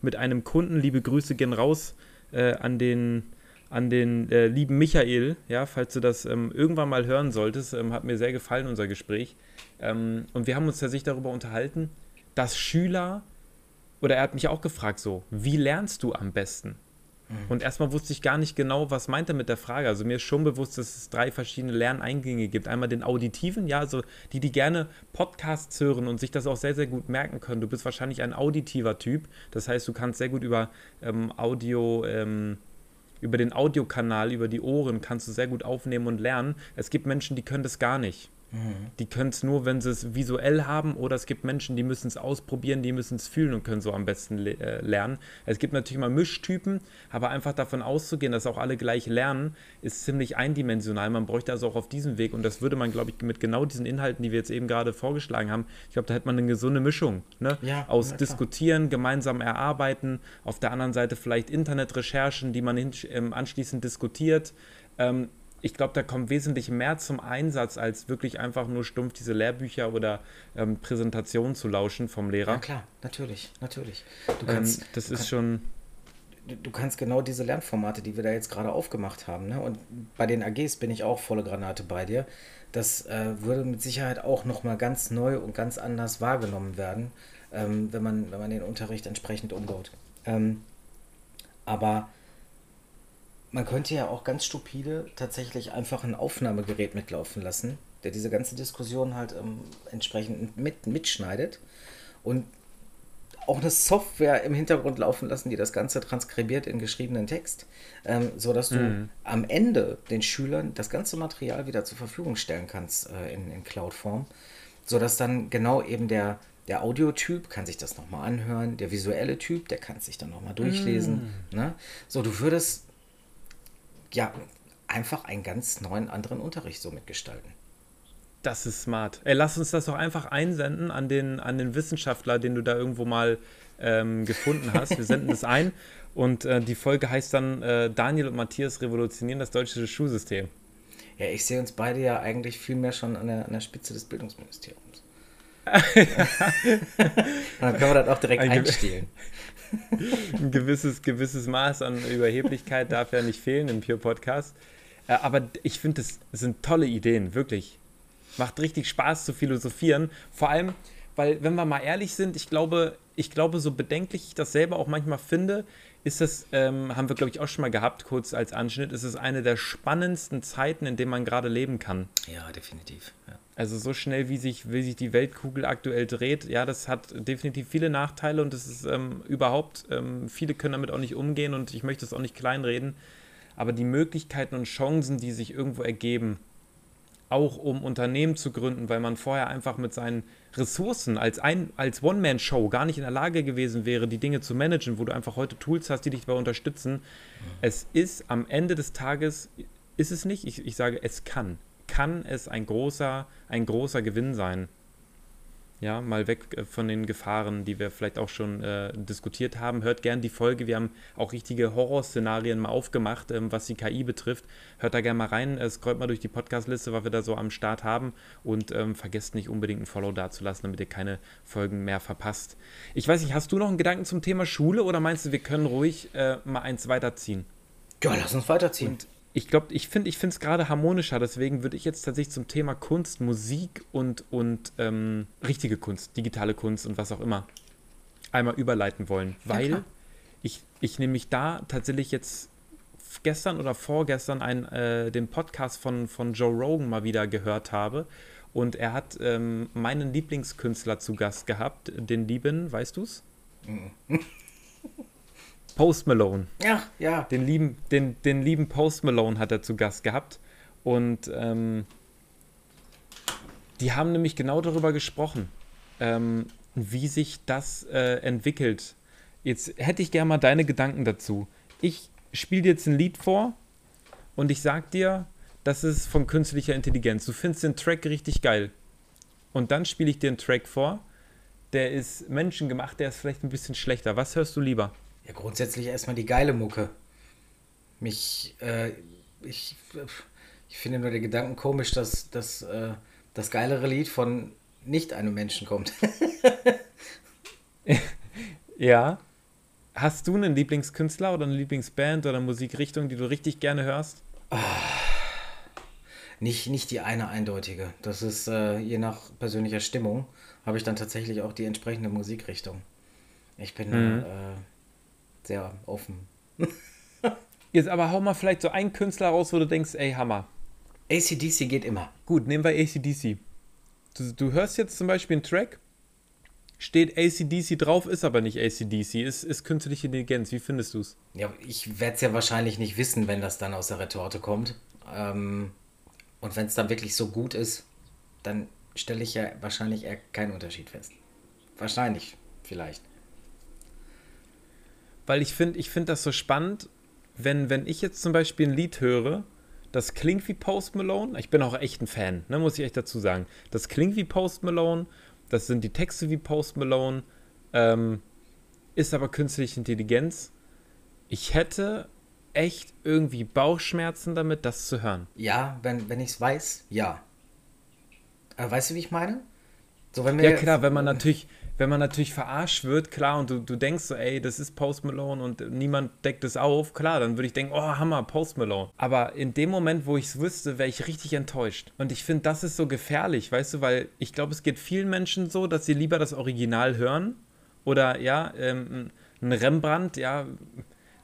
mit einem Kunden. Liebe Grüße gehen raus äh, an den, an den äh, lieben Michael, ja, falls du das ähm, irgendwann mal hören solltest. Ähm, hat mir sehr gefallen, unser Gespräch. Ähm, und wir haben uns tatsächlich darüber unterhalten, dass Schüler oder er hat mich auch gefragt so, wie lernst du am besten? Mhm. Und erstmal wusste ich gar nicht genau, was meint er mit der Frage. Also mir ist schon bewusst, dass es drei verschiedene Lerneingänge gibt. Einmal den auditiven, ja, also die, die gerne Podcasts hören und sich das auch sehr, sehr gut merken können. Du bist wahrscheinlich ein auditiver Typ. Das heißt, du kannst sehr gut über ähm, Audio, ähm, über den Audiokanal, über die Ohren kannst du sehr gut aufnehmen und lernen. Es gibt Menschen, die können das gar nicht. Die können es nur, wenn sie es visuell haben, oder es gibt Menschen, die müssen es ausprobieren, die müssen es fühlen und können so am besten le äh, lernen. Es gibt natürlich mal Mischtypen, aber einfach davon auszugehen, dass auch alle gleich lernen, ist ziemlich eindimensional. Man bräuchte also auch auf diesem Weg, und das würde man, glaube ich, mit genau diesen Inhalten, die wir jetzt eben gerade vorgeschlagen haben, ich glaube, da hätte man eine gesunde Mischung ne? Ja, aus. Diskutieren, gemeinsam erarbeiten, auf der anderen Seite vielleicht Internetrecherchen, die man ähm, anschließend diskutiert. Ähm, ich glaube, da kommt wesentlich mehr zum Einsatz, als wirklich einfach nur stumpf diese Lehrbücher oder ähm, Präsentationen zu lauschen vom Lehrer. Ja, klar, natürlich, natürlich. Du ähm, kannst, das du ist kannst, schon. du, du kannst genau diese Lernformate, die wir da jetzt gerade aufgemacht haben, ne? und bei den AGs bin ich auch volle Granate bei dir, das äh, würde mit Sicherheit auch nochmal ganz neu und ganz anders wahrgenommen werden, ähm, wenn, man, wenn man den Unterricht entsprechend umbaut. Ähm, aber man könnte ja auch ganz stupide tatsächlich einfach ein Aufnahmegerät mitlaufen lassen, der diese ganze Diskussion halt ähm, entsprechend mit, mitschneidet und auch eine Software im Hintergrund laufen lassen, die das Ganze transkribiert in geschriebenen Text, ähm, sodass du Mhm. am Ende den Schülern das ganze Material wieder zur Verfügung stellen kannst äh, in, in Cloud-Form, sodass dann genau eben der, der Audiotyp kann sich das nochmal anhören, der visuelle Typ, der kann sich dann nochmal durchlesen. Ne? So, du würdest ja einfach einen ganz neuen anderen Unterricht so mitgestalten. Das ist smart. Ey, lass uns das doch einfach einsenden an den, an den Wissenschaftler, den du da irgendwo mal ähm, gefunden hast. Wir senden es ein und äh, die Folge heißt dann äh, Daniel und Matthias revolutionieren das deutsche Schulsystem. Ja, ich sehe uns beide ja eigentlich viel mehr schon an der, an der Spitze des Bildungsministeriums. dann können wir das auch direkt Ein einstehlen. Ein gewisses, gewisses Maß an Überheblichkeit darf ja nicht fehlen im Pure Podcast. Äh, aber ich finde, das sind tolle Ideen, wirklich. Macht richtig Spaß zu philosophieren. Vor allem, weil, wenn wir mal ehrlich sind, ich glaube, ich glaube, so bedenklich ich das selber auch manchmal finde, ist das, ähm, haben wir, glaube ich, auch schon mal gehabt, kurz als Anschnitt, ist es eine der spannendsten Zeiten, in denen man gerade leben kann. Ja, definitiv. Ja. Also so schnell, wie sich, wie sich die Weltkugel aktuell dreht, ja, das hat definitiv viele Nachteile und es ist ähm, überhaupt, ähm, viele können damit auch nicht umgehen und ich möchte es auch nicht kleinreden, aber die Möglichkeiten und Chancen, die sich irgendwo ergeben, auch um Unternehmen zu gründen, weil man vorher einfach mit seinen Ressourcen als, ein, als One-Man-Show gar nicht in der Lage gewesen wäre, die Dinge zu managen, wo du einfach heute Tools hast, die dich dabei unterstützen. Es ist am Ende des Tages, ist es nicht, ich, ich sage, es kann, kann es ein großer, ein großer Gewinn sein. Ja, mal weg äh, von den Gefahren, die wir vielleicht auch schon äh, diskutiert haben. Hört gern die Folge. Wir haben auch richtige Horrorszenarien mal aufgemacht, ähm, was die KI betrifft. Hört da gerne mal rein. Äh, scrollt mal durch die Podcast-Liste, was wir da so am Start haben. Und ähm, vergesst nicht unbedingt ein Follow dazulassen, damit ihr keine Folgen mehr verpasst. Ich weiß nicht, hast du noch einen Gedanken zum Thema Schule oder meinst du, wir können ruhig äh, mal eins weiterziehen? Ja, lass uns weiterziehen. Und ich glaube, ich finde ich es gerade harmonischer, deswegen würde ich jetzt tatsächlich zum Thema Kunst, Musik und, und ähm, richtige Kunst, digitale Kunst und was auch immer einmal überleiten wollen, weil klar. ich, ich nämlich da tatsächlich jetzt gestern oder vorgestern ein, äh, den Podcast von, von Joe Rogan mal wieder gehört habe und er hat ähm, meinen Lieblingskünstler zu Gast gehabt, den lieben, weißt du's? Post Malone. ja, ja. Den lieben, den, den lieben Post Malone hat er zu Gast gehabt. Und ähm, die haben nämlich genau darüber gesprochen, ähm, wie sich das äh, entwickelt. Jetzt hätte ich gerne mal deine Gedanken dazu. Ich spiele dir jetzt ein Lied vor und ich sag dir, das ist von künstlicher Intelligenz. Du findest den Track richtig geil. Und dann spiele ich dir einen Track vor, der ist menschengemacht, der ist vielleicht ein bisschen schlechter. Was hörst du lieber? Ja, grundsätzlich erstmal die geile Mucke. Mich, äh, ich, ich finde nur den Gedanken komisch, dass, dass äh, das geilere Lied von nicht einem Menschen kommt. Ja. Hast du einen Lieblingskünstler oder eine Lieblingsband oder Musikrichtung, die du richtig gerne hörst? nicht, nicht die eine eindeutige. Das ist äh, je nach persönlicher Stimmung, habe ich dann tatsächlich auch die entsprechende Musikrichtung. Ich bin Mhm. äh, sehr offen. Jetzt aber hau mal vielleicht so einen Künstler raus, wo du denkst, ey, Hammer. ACDC geht immer. Gut, nehmen wir ACDC. Du, du hörst jetzt zum Beispiel einen Track steht ACDC drauf, ist aber nicht ACDC, ist, ist künstliche Intelligenz. Wie findest du es? Ja, ich werde es ja wahrscheinlich nicht wissen, wenn das dann aus der Retorte kommt. Ähm, und wenn es dann wirklich so gut ist, dann stelle ich ja wahrscheinlich eher keinen Unterschied fest. Wahrscheinlich, vielleicht. Weil ich finde ich find das so spannend, wenn, wenn ich jetzt zum Beispiel ein Lied höre, das klingt wie Post Malone. Ich bin auch echt ein Fan, ne, muss ich echt dazu sagen. Das klingt wie Post Malone, das sind die Texte wie Post Malone, ähm, ist aber künstliche Intelligenz. Ich hätte echt irgendwie Bauchschmerzen damit, das zu hören. Ja, wenn, wenn ich es weiß, ja. Aber weißt du, wie ich meine? So, wenn ja, klar, wenn man natürlich, wenn man natürlich verarscht wird, klar, und du, du denkst so, ey, das ist Post Malone und niemand deckt es auf, klar, dann würde ich denken, oh, Hammer, Post Malone. Aber in dem Moment, wo ich es wüsste, wäre ich richtig enttäuscht. Und ich finde, das ist so gefährlich, weißt du, weil ich glaube, es geht vielen Menschen so, dass sie lieber das Original hören oder, ja, ähm, ein Rembrandt, ja,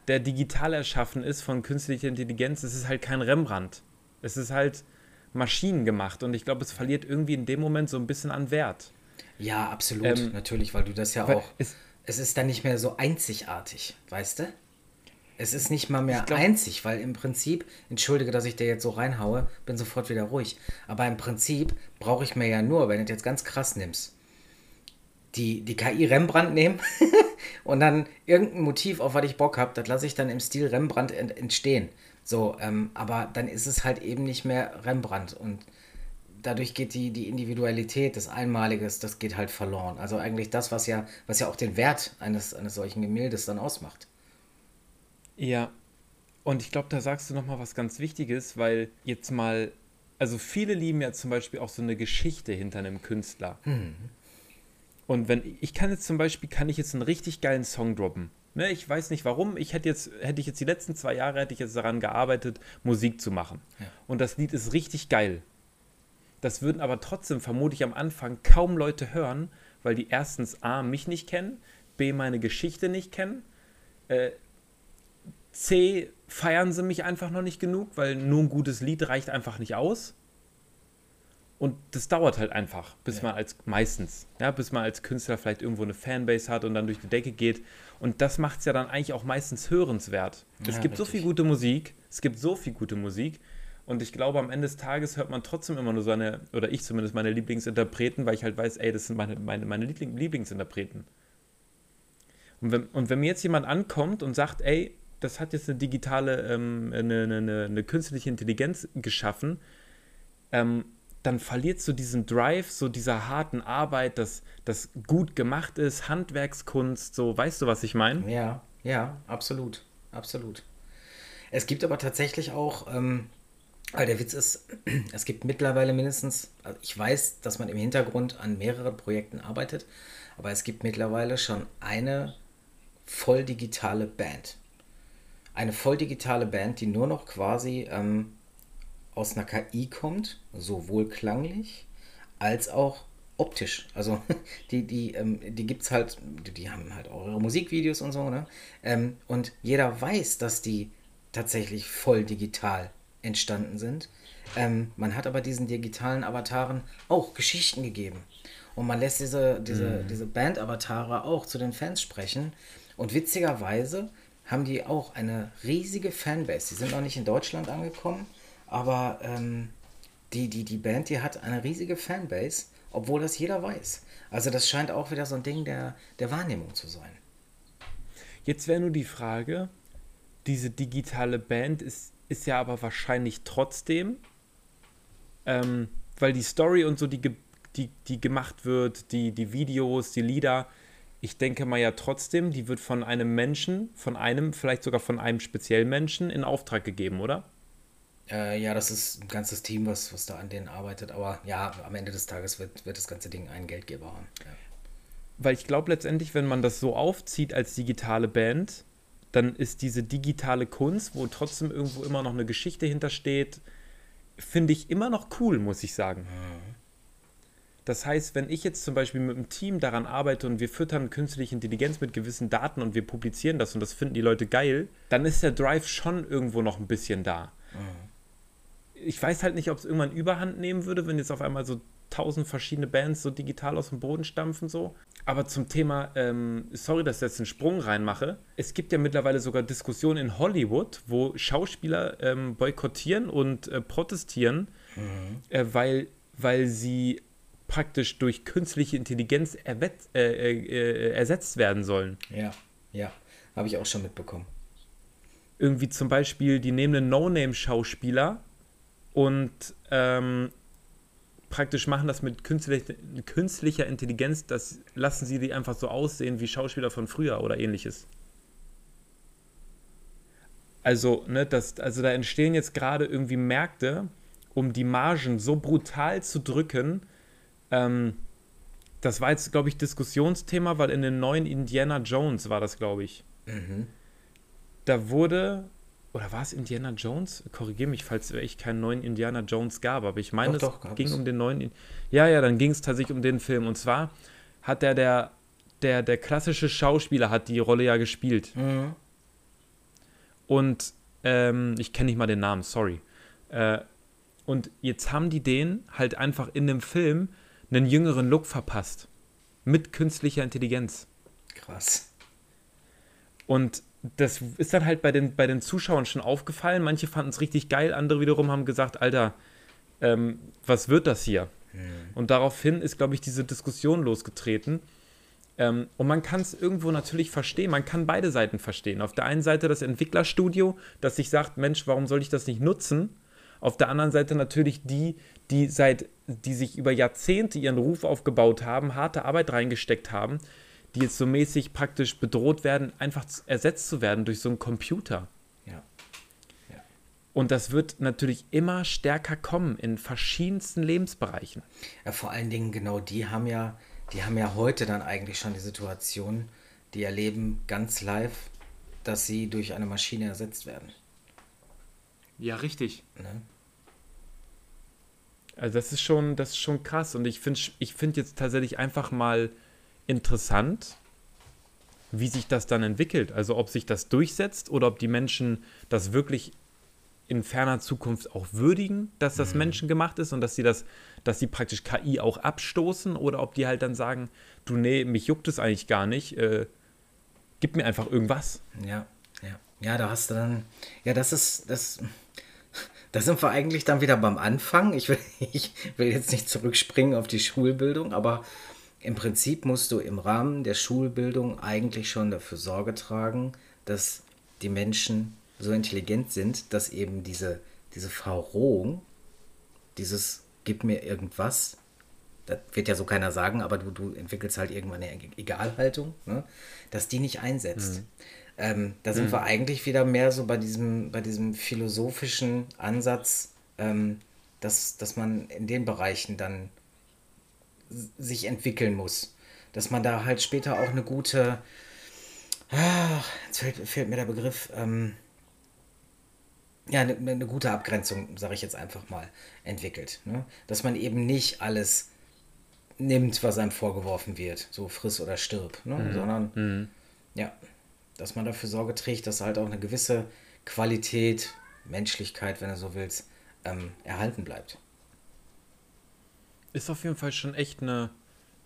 der digital erschaffen ist von künstlicher Intelligenz, es ist halt kein Rembrandt. Es ist halt Maschinen gemacht und ich glaube, es verliert irgendwie in dem Moment so ein bisschen an Wert. Ja, absolut, ähm, natürlich, weil du das ja auch. Es, es ist dann nicht mehr so einzigartig, weißt du? Es ist nicht mal mehr glaub, einzig, weil im Prinzip, entschuldige, dass ich dir jetzt so reinhaue, bin sofort wieder ruhig. Aber im Prinzip brauche ich mir ja nur, wenn du jetzt ganz krass nimmst, die, die KI Rembrandt nehmen und dann irgendein Motiv, auf was ich Bock habe, das lasse ich dann im Stil Rembrandt ent entstehen. So, ähm, aber dann ist es halt eben nicht mehr Rembrandt und dadurch geht die, die Individualität, das Einmaliges, das geht halt verloren. Also eigentlich das, was ja, was ja auch den Wert eines, eines solchen Gemäldes dann ausmacht. Ja, und ich glaube, da sagst du nochmal was ganz Wichtiges, weil jetzt mal, also viele lieben ja zum Beispiel auch so eine Geschichte hinter einem Künstler. Hm. Und wenn, ich kann jetzt zum Beispiel, kann ich jetzt einen richtig geilen Song droppen. Ne, ich weiß nicht warum. Ich hätte jetzt, hätte ich jetzt die letzten zwei Jahre hätte ich jetzt daran gearbeitet, Musik zu machen. Ja. Und das Lied ist richtig geil. Das würden aber trotzdem vermutlich am Anfang kaum Leute hören, weil die erstens A, mich nicht kennen, B, meine Geschichte nicht kennen, äh, C, feiern sie mich einfach noch nicht genug, weil nur ein gutes Lied reicht einfach nicht aus. Und das dauert halt einfach, bis ja. man als meistens, ja, bis man als Künstler vielleicht irgendwo eine Fanbase hat und dann durch die Decke geht. Und das macht es ja dann eigentlich auch meistens hörenswert. Ja, es gibt richtig. so viel gute Musik, es gibt so viel gute Musik, und ich glaube, am Ende des Tages hört man trotzdem immer nur seine, oder ich zumindest meine Lieblingsinterpreten, weil ich halt weiß, ey, das sind meine, meine, meine Lieblingsinterpreten. Und wenn, und wenn mir jetzt jemand ankommt und sagt, ey, das hat jetzt eine digitale, ähm, eine, eine, eine, künstliche Intelligenz geschaffen, ähm, dann verliert so diesen Drive, so dieser harten Arbeit, dass das gut gemacht ist, Handwerkskunst, so, weißt du, was ich meine? Ja, ja, absolut, absolut. Es gibt aber tatsächlich auch ähm, weil der Witz ist, es gibt mittlerweile mindestens, also ich weiß, dass man im Hintergrund an mehreren Projekten arbeitet, aber es gibt mittlerweile schon eine voll digitale Band. Eine voll digitale Band, die nur noch quasi ähm, aus einer KI kommt, sowohl klanglich als auch optisch. Also die, die, ähm, die gibt es halt, die haben halt auch ihre Musikvideos und so, ne? Ähm, und jeder weiß, dass die tatsächlich voll digital entstanden sind. Ähm, man hat aber diesen digitalen Avataren auch Geschichten gegeben. Und man lässt diese, diese, mhm. diese Band-Avatare auch zu den Fans sprechen. Und witzigerweise haben die auch eine riesige Fanbase. Die sind noch nicht in Deutschland angekommen, aber ähm, die, die, die Band, die hat eine riesige Fanbase, obwohl das jeder weiß. Also das scheint auch wieder so ein Ding der, der Wahrnehmung zu sein. Jetzt wäre nur die Frage, diese digitale Band ist ist ja aber wahrscheinlich trotzdem, ähm, weil die Story und so, die, die, die gemacht wird, die, die Videos, die Lieder, ich denke mal ja trotzdem, die wird von einem Menschen, von einem, vielleicht sogar von einem speziellen Menschen in Auftrag gegeben, oder? Äh, ja, das ist ein ganzes Team, was, was da an denen arbeitet. Aber ja, am Ende des Tages wird, wird das ganze Ding einen Geldgeber haben. Ja. Weil ich glaube letztendlich, wenn man das so aufzieht als digitale Band, dann ist diese digitale Kunst, wo trotzdem irgendwo immer noch eine Geschichte hintersteht, finde ich immer noch cool, muss ich sagen. Mhm. Das heißt, wenn ich jetzt zum Beispiel mit einem Team daran arbeite und wir füttern künstliche Intelligenz mit gewissen Daten und wir publizieren das und das finden die Leute geil, dann ist der Drive schon irgendwo noch ein bisschen da. Mhm. Ich weiß halt nicht, ob es irgendwann Überhand nehmen würde, wenn jetzt auf einmal so tausend verschiedene Bands so digital aus dem Boden stampfen so. Aber zum Thema, ähm, sorry, dass ich jetzt einen Sprung reinmache. Es gibt ja mittlerweile sogar Diskussionen in Hollywood, wo Schauspieler ähm, boykottieren und äh, protestieren, mhm. äh, weil, weil sie praktisch durch künstliche Intelligenz äh, äh, äh, ersetzt werden sollen. Ja, ja, habe ich auch schon mitbekommen. Irgendwie zum Beispiel, die nehmen einen No-Name-Schauspieler und ähm, praktisch machen das mit künstlicher, künstlicher Intelligenz, das lassen sie die einfach so aussehen wie Schauspieler von früher oder ähnliches. Also, ne, das, also da entstehen jetzt gerade irgendwie Märkte, um die Margen so brutal zu drücken. Ähm, das war jetzt, glaube ich, Diskussionsthema, weil in den neuen Indiana Jones war das, glaube ich. Mhm. Da wurde oder war es Indiana Jones? Korrigiere mich, falls ich keinen neuen Indiana Jones gab, aber ich meine, doch, es doch, ging es. um den neuen. Ja, ja, dann ging es tatsächlich um den Film. Und zwar hat der, der, der, der klassische Schauspieler hat die Rolle ja gespielt. Mhm. Und ähm, ich kenne nicht mal den Namen, sorry. Äh, und jetzt haben die den halt einfach in dem Film einen jüngeren Look verpasst. Mit künstlicher Intelligenz. Krass. Und das ist dann halt bei den, bei den Zuschauern schon aufgefallen. Manche fanden es richtig geil, andere wiederum haben gesagt, Alter, ähm, was wird das hier? Mhm. Und daraufhin ist, glaube ich, diese Diskussion losgetreten. Ähm, und man kann es irgendwo natürlich verstehen. Man kann beide Seiten verstehen. Auf der einen Seite das Entwicklerstudio, das sich sagt, Mensch, warum soll ich das nicht nutzen? Auf der anderen Seite natürlich die, die seit, die sich über Jahrzehnte ihren Ruf aufgebaut haben, harte Arbeit reingesteckt haben, die jetzt so mäßig praktisch bedroht werden, einfach ersetzt zu werden durch so einen Computer. Ja. ja. Und das wird natürlich immer stärker kommen in verschiedensten Lebensbereichen. Ja, vor allen Dingen genau die haben ja, die haben ja heute dann eigentlich schon die Situation, die erleben ganz live, dass sie durch eine Maschine ersetzt werden. Ja, richtig. Ne? Also das ist schon, das ist schon krass. Und ich finde ich find jetzt tatsächlich einfach mal interessant, wie sich das dann entwickelt. Also ob sich das durchsetzt oder ob die Menschen das wirklich in ferner Zukunft auch würdigen, dass das mhm. menschengemacht ist und dass sie das, dass sie praktisch KI auch abstoßen oder ob die halt dann sagen, du nee, mich juckt es eigentlich gar nicht, äh, gib mir einfach irgendwas. Ja, ja. Ja, da hast du dann, ja, das ist, das, da sind wir eigentlich dann wieder beim Anfang. Ich will, ich will jetzt nicht zurückspringen auf die Schulbildung, aber im Prinzip musst du im Rahmen der Schulbildung eigentlich schon dafür Sorge tragen, dass die Menschen so intelligent sind, dass eben diese, diese Verrohung, dieses gib mir irgendwas, das wird ja so keiner sagen, aber du, du entwickelst halt irgendwann eine Egalhaltung, ne? dass die nicht einsetzt. Mhm. Ähm, da sind mhm. wir eigentlich wieder mehr so bei diesem, bei diesem philosophischen Ansatz, ähm, dass, dass man in den Bereichen dann sich entwickeln muss. Dass man da halt später auch eine gute, ach, jetzt fehlt, fehlt mir der Begriff, ähm, ja, eine, eine, gute Abgrenzung, sage ich jetzt einfach mal, entwickelt. Ne? Dass man eben nicht alles nimmt, was einem vorgeworfen wird, so friss oder stirb, ne? Mhm. sondern mhm. ja, dass man dafür Sorge trägt, dass halt auch eine gewisse Qualität, Menschlichkeit, wenn du so willst, ähm, erhalten bleibt ist auf jeden Fall schon echt eine,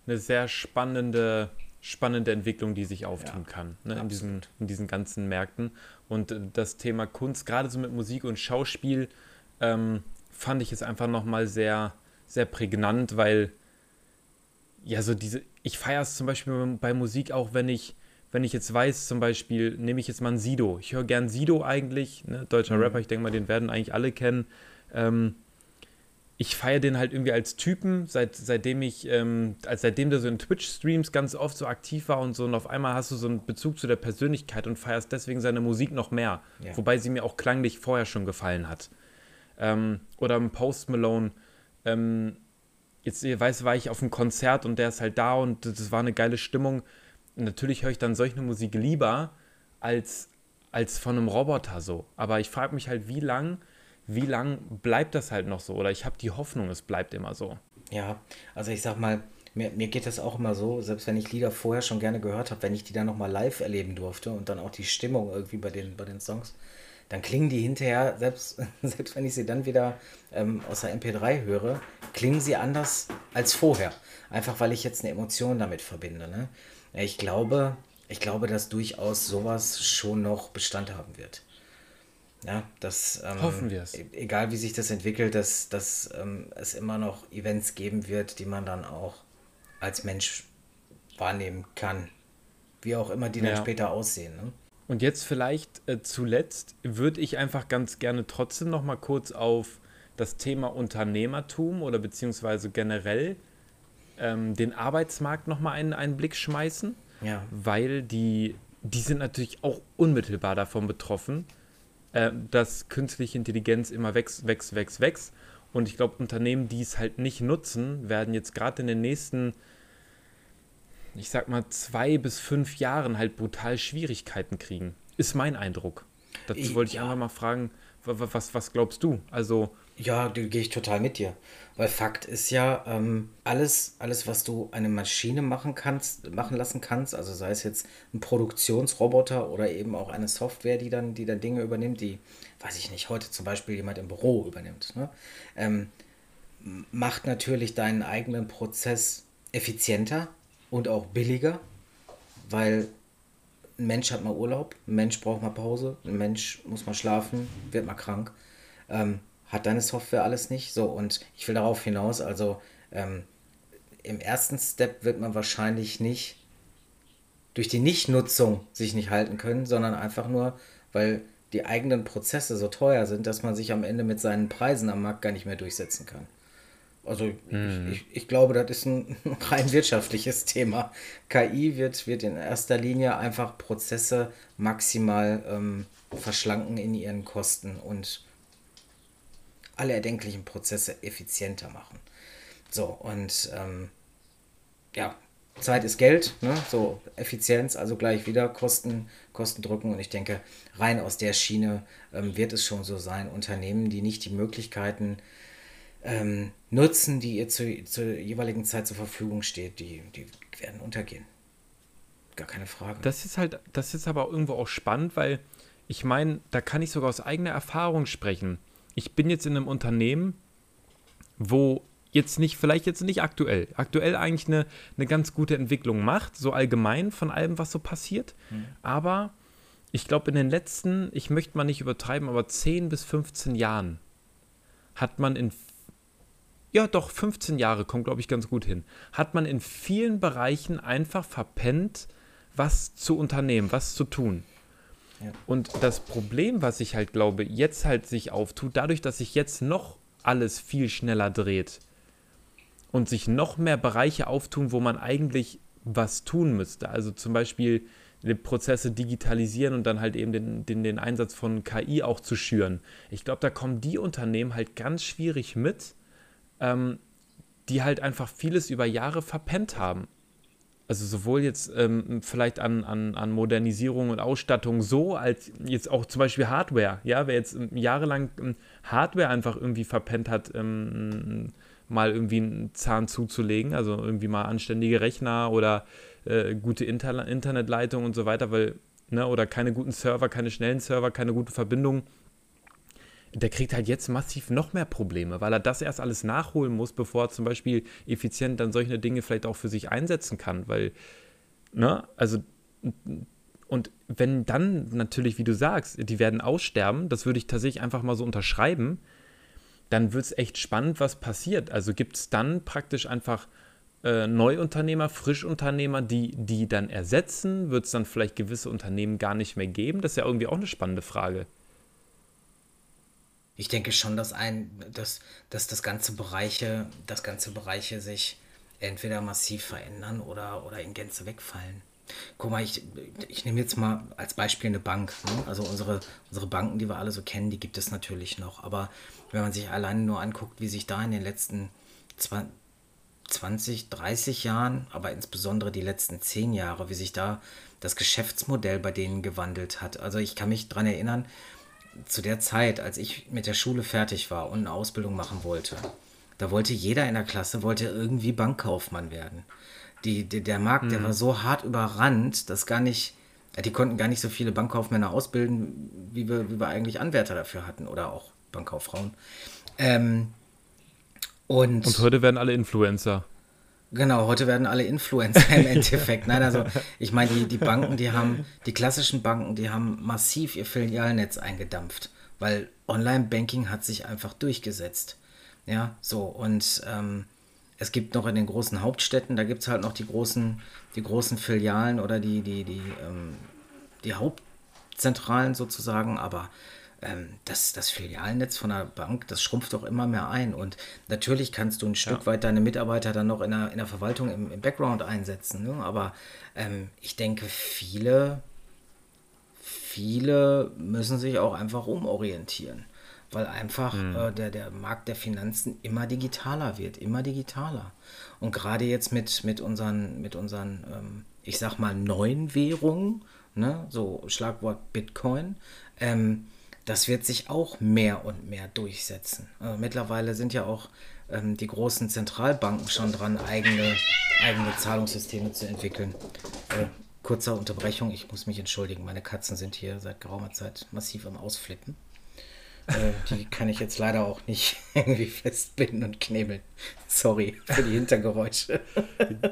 eine sehr spannende, spannende Entwicklung, die sich auftun ja, kann ne, in, diesen, in diesen ganzen Märkten. Und äh, das Thema Kunst, gerade so mit Musik und Schauspiel, ähm, fand ich es einfach nochmal sehr, sehr prägnant, weil ja, so diese, ich feiere es zum Beispiel bei Musik auch, wenn ich, wenn ich jetzt weiß, zum Beispiel, nehme ich jetzt mal ein Sido. Ich höre gern Sido eigentlich, ne, deutscher mhm. Rapper, ich denke mal, den werden eigentlich alle kennen. Ähm, ich feiere den halt irgendwie als Typen, seit, seitdem ich, ähm, als seitdem der so in Twitch-Streams ganz oft so aktiv war und so und auf einmal hast du so einen Bezug zu der Persönlichkeit und feierst deswegen seine Musik noch mehr. Ja. Wobei sie mir auch klanglich vorher schon gefallen hat. Ähm, oder im Post Malone, ähm, jetzt weiß war ich auf einem Konzert und der ist halt da und das war eine geile Stimmung. Und natürlich höre ich dann solche Musik lieber als, als von einem Roboter so. Aber ich frage mich halt, wie lang wie lang bleibt das halt noch so? Oder ich habe die Hoffnung, es bleibt immer so. Ja, also ich sag mal, mir, mir geht das auch immer so, selbst wenn ich Lieder vorher schon gerne gehört habe, wenn ich die dann nochmal live erleben durfte und dann auch die Stimmung irgendwie bei den, bei den Songs, dann klingen die hinterher, selbst, selbst wenn ich sie dann wieder ähm, aus der MP3 höre, klingen sie anders als vorher. Einfach weil ich jetzt eine Emotion damit verbinde. Ne? Ich glaube, ich glaube, dass durchaus sowas schon noch Bestand haben wird. Ja, dass, ähm, Hoffen wir es. Egal wie sich das entwickelt, dass, dass ähm, es immer noch Events geben wird, die man dann auch als Mensch wahrnehmen kann. Wie auch immer die dann ja. später aussehen. Ne? Und jetzt vielleicht äh, zuletzt würde ich einfach ganz gerne trotzdem noch mal kurz auf das Thema Unternehmertum oder beziehungsweise generell ähm, den Arbeitsmarkt noch mal einen, einen Blick schmeißen. Ja. Weil die, die sind natürlich auch unmittelbar davon betroffen, äh, dass künstliche Intelligenz immer wächst, wächst, wächst, wächst. Und ich glaube, Unternehmen, die es halt nicht nutzen, werden jetzt gerade in den nächsten ich sag mal, zwei bis fünf Jahren halt brutal Schwierigkeiten kriegen. Ist mein Eindruck. Dazu wollte ich ja. einfach mal fragen, was, was glaubst du? Also. Ja, da gehe ich total mit dir. Weil Fakt ist ja, ähm, alles, alles, was du eine Maschine machen kannst, machen lassen kannst, also sei es jetzt ein Produktionsroboter oder eben auch eine Software, die dann, die dann Dinge übernimmt, die, weiß ich nicht, heute zum Beispiel jemand im Büro übernimmt, ne? ähm, macht natürlich deinen eigenen Prozess effizienter, und auch billiger, weil ein Mensch hat mal Urlaub, ein Mensch braucht mal Pause, ein Mensch muss mal schlafen, wird mal krank. Ähm, hat deine Software alles nicht. So, und ich will darauf hinaus, also ähm, im ersten Step wird man wahrscheinlich nicht durch die Nichtnutzung sich nicht halten können, sondern einfach nur, weil die eigenen Prozesse so teuer sind, dass man sich am Ende mit seinen Preisen am Markt gar nicht mehr durchsetzen kann. Also hm. ich, ich, glaube, das ist ein rein wirtschaftliches Thema. KI wird, wird in erster Linie einfach Prozesse maximal ähm, verschlanken in ihren Kosten und alle erdenklichen Prozesse effizienter machen. So, und ähm, ja, Zeit ist Geld, ne? so Effizienz, also gleich wieder Kosten, Kosten drücken. Und ich denke, rein aus der Schiene ähm, wird es schon so sein, Unternehmen, die nicht die Möglichkeiten ähm, nutzen, die ihr zu, zur jeweiligen Zeit zur Verfügung steht, die, die werden untergehen. Gar keine Frage. Das ist halt, das ist aber irgendwo auch spannend, weil ich meine, da kann ich sogar aus eigener Erfahrung sprechen. Ich bin jetzt in einem Unternehmen, wo jetzt nicht, vielleicht jetzt nicht aktuell, aktuell eigentlich eine, eine ganz gute Entwicklung macht, so allgemein von allem, was so passiert. Mhm. Aber ich glaube, in den letzten, ich möchte mal nicht übertreiben, aber 10 bis 15 Jahren hat man in ja doch, 15 Jahre kommt, glaube ich, ganz gut hin, hat man in vielen Bereichen einfach verpennt, was zu unternehmen, was zu tun. Ja. Und das Problem, was ich halt glaube, jetzt halt sich auftut, dadurch, dass sich jetzt noch alles viel schneller dreht und sich noch mehr Bereiche auftun, wo man eigentlich was tun müsste. Also zum Beispiel die Prozesse digitalisieren und dann halt eben den, den, den Einsatz von KI auch zu schüren. Ich glaube, da kommen die Unternehmen halt ganz schwierig mit, ähm, die halt einfach vieles über Jahre verpennt haben. Also sowohl jetzt ähm, vielleicht an, an, an Modernisierung und Ausstattung so, als jetzt auch zum Beispiel Hardware. Ja, wer jetzt ähm, jahrelang ähm, Hardware einfach irgendwie verpennt hat, ähm, mal irgendwie einen Zahn zuzulegen, also irgendwie mal anständige Rechner oder äh, gute Inter Internetleitung und so weiter, weil, ne, oder keine guten Server, keine schnellen Server, keine gute Verbindung der kriegt halt jetzt massiv noch mehr Probleme, weil er das erst alles nachholen muss, bevor er zum Beispiel effizient dann solche Dinge vielleicht auch für sich einsetzen kann, weil, ne, also, und wenn dann natürlich, wie du sagst, die werden aussterben, das würde ich tatsächlich einfach mal so unterschreiben, dann wird es echt spannend, was passiert. Also gibt es dann praktisch einfach äh, Neuunternehmer, Frischunternehmer, die die dann ersetzen? Wird es dann vielleicht gewisse Unternehmen gar nicht mehr geben? Das ist ja irgendwie auch eine spannende Frage ich denke schon, dass ein, dass, dass das ganze Bereiche, das ganze Bereiche sich entweder massiv verändern oder, oder in Gänze wegfallen. Guck mal, ich, ich nehme jetzt mal als Beispiel eine Bank. Ne? Also unsere, unsere Banken, die wir alle so kennen, die gibt es natürlich noch. Aber wenn man sich alleine nur anguckt, wie sich da in den letzten 20, 30 Jahren, aber insbesondere die letzten 10 Jahre, wie sich da das Geschäftsmodell bei denen gewandelt hat. Also ich kann mich daran erinnern, zu der Zeit, als ich mit der Schule fertig war und eine Ausbildung machen wollte, da wollte jeder in der Klasse wollte irgendwie Bankkaufmann werden. Die, die der Markt, mhm. der war so hart überrannt, dass gar nicht Die konnten gar nicht so viele Bankkaufmänner ausbilden, wie wir, wie wir eigentlich Anwärter dafür hatten oder auch Bankkauffrauen. Ähm, und, und heute werden alle Influencer. Genau, heute werden alle Influencer im Endeffekt. Nein, also ich meine, die, die Banken, die haben, die klassischen Banken, die haben massiv ihr Filialnetz eingedampft, weil Online-Banking hat sich einfach durchgesetzt. Ja, so und ähm, es gibt noch in den großen Hauptstädten, da gibt es halt noch die großen, die großen Filialen oder die, die, die, ähm, die Hauptzentralen sozusagen, aber das, das Filialnetz von der Bank, das schrumpft doch immer mehr ein. Und natürlich kannst du ein Stück ja. weit deine Mitarbeiter dann noch in der, in der Verwaltung im, im Background einsetzen. Ne? Aber ähm, ich denke, viele, viele müssen sich auch einfach umorientieren. Weil einfach mhm. äh, der, der Markt der Finanzen immer digitaler wird, immer digitaler. Und gerade jetzt mit, mit unseren, mit unseren ähm, ich sag mal, neuen Währungen, ne? so Schlagwort Bitcoin, ähm, das wird sich auch mehr und mehr durchsetzen. Also mittlerweile sind ja auch ähm, die großen Zentralbanken schon dran, eigene, eigene Zahlungssysteme zu entwickeln. Äh, kurzer Unterbrechung, ich muss mich entschuldigen, meine Katzen sind hier seit geraumer Zeit massiv am Ausflippen. Äh, die kann ich jetzt leider auch nicht irgendwie festbinden und knebeln. Sorry für die Hintergeräusche.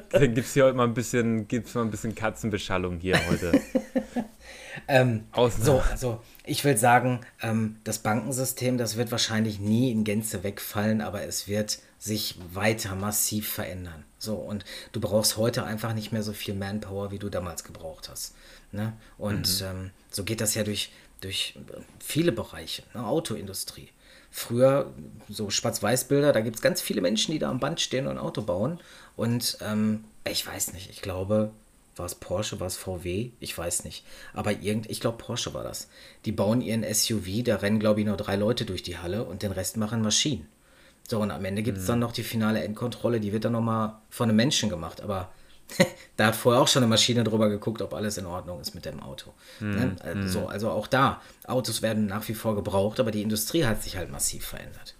Dann gibt es hier heute mal ein bisschen, gibt's mal ein bisschen Katzenbeschallung hier heute. ähm, so, also ich will sagen, ähm, das Bankensystem, das wird wahrscheinlich nie in Gänze wegfallen, aber es wird sich weiter massiv verändern. So, und du brauchst heute einfach nicht mehr so viel Manpower, wie du damals gebraucht hast. Ne? Und mhm. ähm, so geht das ja durch, durch viele Bereiche, ne? Autoindustrie. Früher, so Schwarz-Weiß-Bilder, da gibt es ganz viele Menschen, die da am Band stehen und ein Auto bauen. Und ähm, ich weiß nicht, ich glaube, war es Porsche, war es VW? Ich weiß nicht. Aber irgend, ich glaube Porsche war das. Die bauen ihren SUV, da rennen glaube ich nur drei Leute durch die Halle und den Rest machen Maschinen. So, und am Ende gibt es mhm. dann noch die finale Endkontrolle, die wird dann nochmal von einem Menschen gemacht. Aber da hat vorher auch schon eine Maschine drüber geguckt, ob alles in Ordnung ist mit dem Auto. Mhm. Also, also auch da, Autos werden nach wie vor gebraucht, aber die Industrie hat sich halt massiv verändert.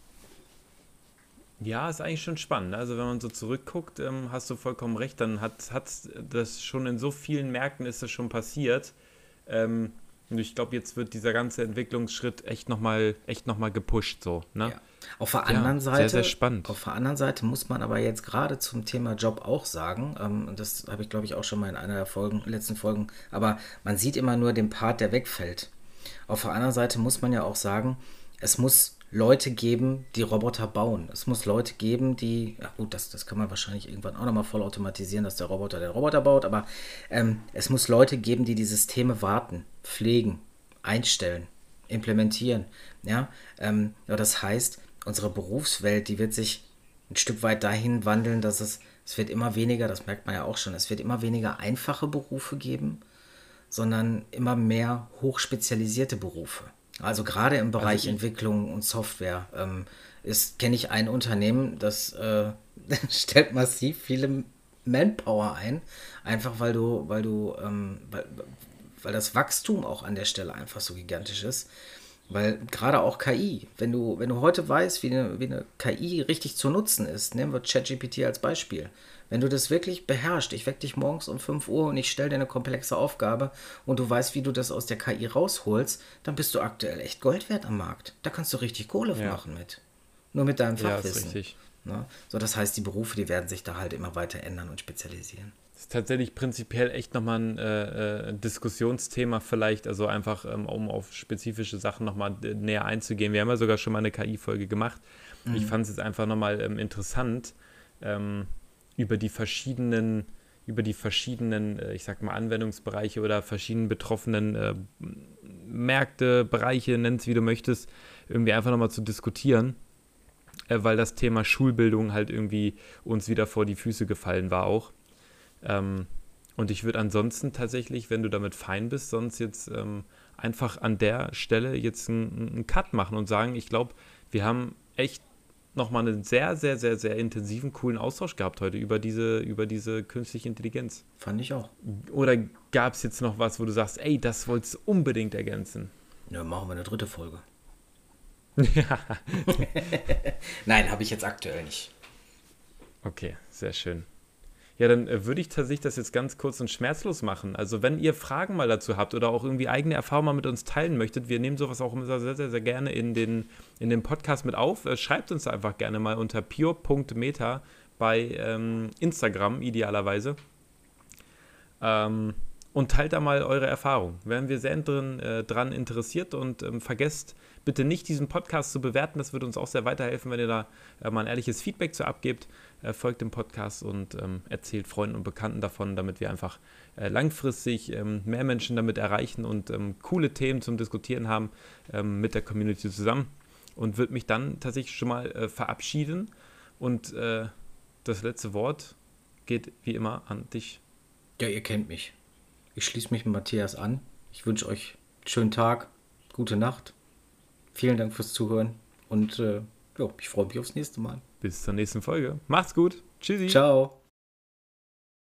Ja, ist eigentlich schon spannend. Also wenn man so zurückguckt, ähm, hast du vollkommen recht, dann hat, hat das schon in so vielen Märkten ist das schon passiert. Ähm, und ich glaube, jetzt wird dieser ganze Entwicklungsschritt echt nochmal noch gepusht. So, ne? Ja. Auf der anderen ja, Seite, sehr, sehr spannend. Auf der anderen Seite muss man aber jetzt gerade zum Thema Job auch sagen, ähm, das habe ich glaube ich auch schon mal in einer der Folgen, letzten Folgen, aber man sieht immer nur den Part, der wegfällt. Auf der anderen Seite muss man ja auch sagen, es muss Leute geben, die Roboter bauen. Es muss Leute geben, die, ja gut, das, das kann man wahrscheinlich irgendwann auch nochmal voll automatisieren, dass der Roboter den Roboter baut, aber ähm, es muss Leute geben, die die Systeme warten, pflegen, einstellen, implementieren. Ja, ähm, ja das heißt, unsere Berufswelt, die wird sich ein Stück weit dahin wandeln, dass es, es wird immer weniger, das merkt man ja auch schon, es wird immer weniger einfache Berufe geben, sondern immer mehr hochspezialisierte Berufe. Also gerade im Bereich also Entwicklung und Software ähm, kenne ich ein Unternehmen, das äh, stellt massiv viele Manpower ein, einfach weil du, weil du, ähm, weil, weil das Wachstum auch an der Stelle einfach so gigantisch ist. Weil gerade auch KI, wenn du, wenn du heute weißt, wie eine, wie eine KI richtig zu nutzen ist, nehmen wir ChatGPT als Beispiel. Wenn du das wirklich beherrschst, ich wecke dich morgens um 5 Uhr und ich stelle dir eine komplexe Aufgabe und du weißt, wie du das aus der KI rausholst, dann bist du aktuell echt Gold wert am Markt. Da kannst du richtig Kohle ja. machen mit. Nur mit deinem Fachwissen. Ja, ist richtig. Ne? So, das heißt, die Berufe, die werden sich da halt immer weiter ändern und spezialisieren. Das ist tatsächlich prinzipiell echt nochmal ein äh, äh, Diskussionsthema vielleicht, also einfach, ähm, um auf spezifische Sachen nochmal äh, näher einzugehen. Wir haben ja sogar schon mal eine KI-Folge gemacht. Mhm. Ich fand es jetzt einfach nochmal ähm, interessant, ähm, über die verschiedenen, über die verschiedenen, äh, ich sag mal, Anwendungsbereiche oder verschiedenen betroffenen äh, Märkte, Bereiche, nenn es wie du möchtest, irgendwie einfach nochmal zu diskutieren, äh, weil das Thema Schulbildung halt irgendwie uns wieder vor die Füße gefallen war auch. Ähm, und ich würde ansonsten tatsächlich, wenn du damit fein bist, sonst jetzt ähm, einfach an der Stelle jetzt einen, einen Cut machen und sagen, ich glaube, wir haben echt nochmal einen sehr, sehr, sehr, sehr intensiven, coolen Austausch gehabt heute über diese, über diese künstliche Intelligenz. Fand ich auch. Oder gab es jetzt noch was, wo du sagst, ey, das wolltest du unbedingt ergänzen? Ja, machen wir eine dritte Folge. Ja. Nein, habe ich jetzt aktuell nicht. Okay, sehr schön. Ja, dann äh, würde ich tatsächlich das jetzt ganz kurz und schmerzlos machen. Also, wenn ihr Fragen mal dazu habt oder auch irgendwie eigene Erfahrungen mal mit uns teilen möchtet, wir nehmen sowas auch immer sehr, sehr, sehr gerne in den, in den Podcast mit auf. Äh, schreibt uns einfach gerne mal unter pure.meta bei ähm, Instagram idealerweise. Ähm, und teilt da mal eure Erfahrung. Wären wir sehr drin, äh, dran interessiert und ähm, vergesst bitte nicht, diesen Podcast zu bewerten. Das würde uns auch sehr weiterhelfen, wenn ihr da äh, mal ein ehrliches Feedback zu abgebt. Äh, folgt dem Podcast und ähm, erzählt Freunden und Bekannten davon, damit wir einfach äh, langfristig ähm, mehr Menschen damit erreichen und ähm, coole Themen zum Diskutieren haben ähm, mit der Community zusammen. Und würde mich dann tatsächlich schon mal äh, verabschieden. Und äh, das letzte Wort geht wie immer an dich. Ja, ihr kennt mich. Ich schließe mich mit Matthias an. Ich wünsche euch einen schönen Tag, gute Nacht. Vielen Dank fürs Zuhören und äh, ja, ich freue mich aufs nächste Mal. Bis zur nächsten Folge. Macht's gut. Tschüssi. Ciao.